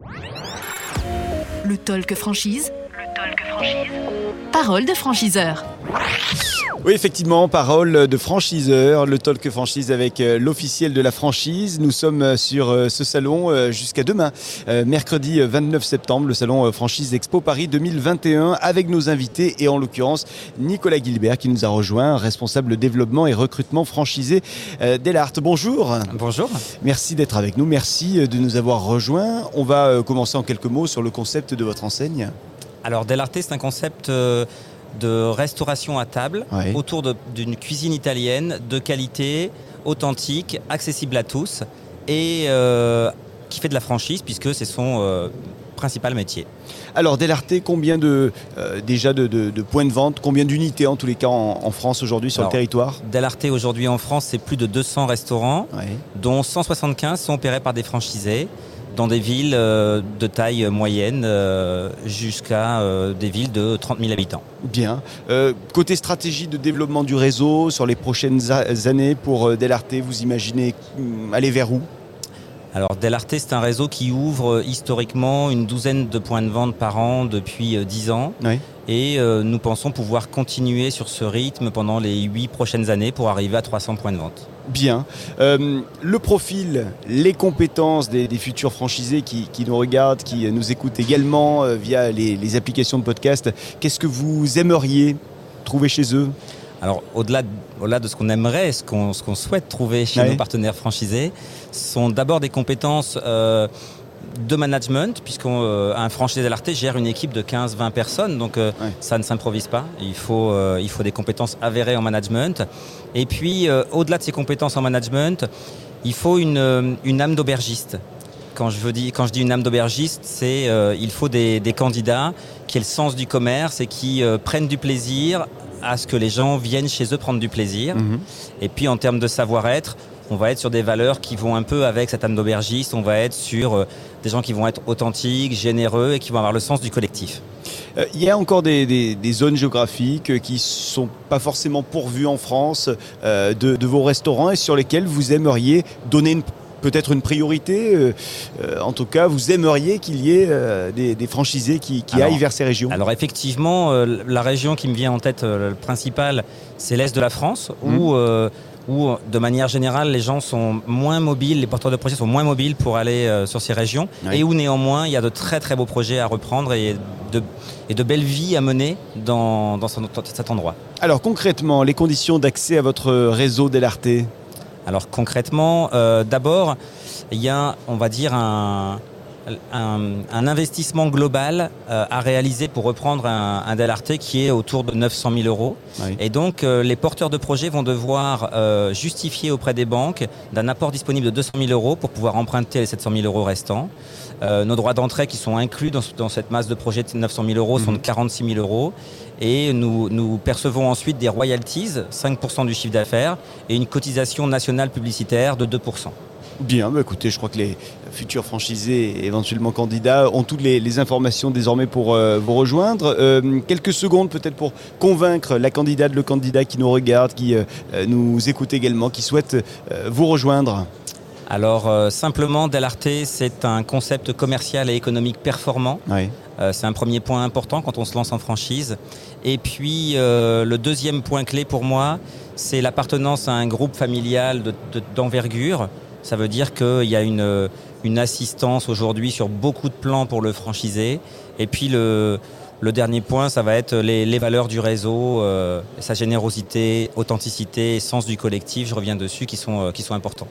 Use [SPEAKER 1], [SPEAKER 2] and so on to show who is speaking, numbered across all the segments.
[SPEAKER 1] Le talk franchise. Le talk franchise. Parole de franchiseur.
[SPEAKER 2] Oui, effectivement, parole de franchiseur, le talk franchise avec euh, l'officiel de la franchise. Nous sommes euh, sur euh, ce salon jusqu'à demain, mercredi 29 septembre, le salon Franchise Expo Paris 2021, avec nos invités et en l'occurrence Nicolas Gilbert qui nous a rejoint, responsable développement et recrutement franchisé d'Elart. Bonjour.
[SPEAKER 3] Bonjour.
[SPEAKER 2] Merci d'être avec nous, merci de nous avoir rejoints. On va commencer en quelques mots sur le concept de votre enseigne.
[SPEAKER 3] Alors Delarte, c'est un concept de restauration à table autour d'une cuisine italienne de qualité, authentique, accessible à tous et euh, qui fait de la franchise puisque c'est son euh, principal métier.
[SPEAKER 2] Alors Delarte, combien de euh, déjà de, points de vente, combien d'unités en tous les cas en, France aujourd'hui sur le territoire
[SPEAKER 3] Delarte aujourd'hui en France c'est plus de 200 restaurants, dont 175 sont opérés par des franchisés dans des villes euh, de taille moyenne euh, jusqu'à euh, des villes de 30 000 habitants.
[SPEAKER 2] Bien. côté stratégie de développement du réseau sur les prochaines années pour Delarte, vous imaginez hum, aller vers où?
[SPEAKER 3] Alors Delarte, c'est un réseau qui ouvre historiquement une douzaine de points de vente par an depuis 10 ans. Et nous pensons pouvoir continuer sur ce rythme pendant les 8 prochaines années pour arriver à 300 points de vente
[SPEAKER 2] bien. Euh, le profil, les compétences des, futurs franchisés qui, nous regardent, qui nous écoutent également euh, via les, applications de podcast, qu'est-ce que vous aimeriez trouver chez eux?
[SPEAKER 3] Alors, au-delà de ce qu'on aimerait, ce qu'on souhaite trouver chez nos partenaires franchisés, sont d'abord des compétences euh, de management, puisqu'un euh, franchisé d'Alarté gère une équipe de 15-20 personnes, donc euh, ça ne s'improvise pas. Il faut, il faut des compétences avérées en management. Et puis, au-delà de ces compétences en management, il faut une, une âme d'aubergiste. Quand je, veux dire, quand je dis une âme d'aubergiste, c'est il faut des, des, candidats qui aient le sens du commerce et qui prennent du plaisir à ce que les gens viennent chez eux prendre du plaisir. Mhm. Et puis en termes de savoir-être, on va être sur des valeurs qui vont un peu avec cette âme d'aubergiste. On va être sur euh, des gens qui vont être authentiques, généreux et qui vont avoir le sens du collectif.
[SPEAKER 2] Euh, il y a encore des, zones géographiques qui ne sont pas forcément pourvues en France euh, de, vos restaurants et sur lesquelles vous aimeriez donner peut-être une priorité. en tout cas, vous aimeriez qu'il y ait des, franchisés qui, aillent vers ces régions?
[SPEAKER 3] Alors effectivement, la région qui me vient en tête principale, c'est l'Est de la France, mmh. où où de manière générale les gens sont moins mobiles, les porteurs de projets sont moins mobiles pour aller euh, sur ces régions et où néanmoins il y a de très très beaux projets à reprendre et de, et de belles vies à mener dans, dans cet endroit.
[SPEAKER 2] Alors concrètement, les conditions d'accès à votre réseau d'LRT
[SPEAKER 3] Alors concrètement, euh, d'abord, il y a, on va dire, un, un, investissement global euh, à réaliser pour reprendre un, un Delarte qui est autour de 900 000 euros. Et donc, euh, les porteurs de projets vont devoir euh, justifier auprès des banques d'un apport disponible de 200 000 euros pour pouvoir emprunter les 700 000 euros restants. nos droits d'entrée qui sont inclus dans, cette masse de projets de 900 000 euros sont de 46 000 euros. Et nous, nous percevons ensuite des royalties, 5% du chiffre d'affaires, et une cotisation nationale publicitaire de 2%.
[SPEAKER 2] Bien, bah écoutez, je crois que les futurs franchisés et éventuellement candidats ont toutes les, informations désormais pour euh, vous rejoindre. Euh, quelques secondes peut-être pour convaincre la candidate, le candidat qui nous regarde, qui euh, nous écoute également, qui souhaite vous rejoindre.
[SPEAKER 3] Alors simplement, Delarte, c'est un concept commercial et économique performant. c'est un premier point important quand on se lance en franchise. Et puis le deuxième point clé pour moi, c'est l'appartenance à un groupe familial d'envergure. Ça veut dire qu'il y a une, une assistance aujourd'hui sur beaucoup de plans pour le franchisé. Et puis le, le dernier point, ça va être les, les valeurs du réseau, euh, sa générosité, authenticité, sens du collectif, je reviens dessus, qui sont, euh, qui sont importants.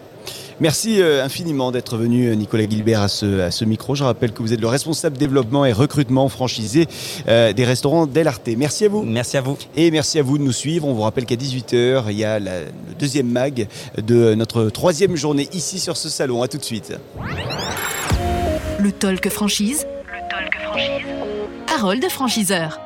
[SPEAKER 2] Merci euh, infiniment d'être venu, Nicolas Gilbert, à ce, à ce, micro. Je rappelle que vous êtes le responsable développement et recrutement franchisé des restaurants Delarte. Merci à vous.
[SPEAKER 3] Merci à vous.
[SPEAKER 2] Et merci à vous de nous suivre. On vous rappelle qu'à 18h, il y a le deuxième mag de notre troisième journée ici sur ce salon. A tout de suite.
[SPEAKER 1] Le Talk Franchise. De franchiseur.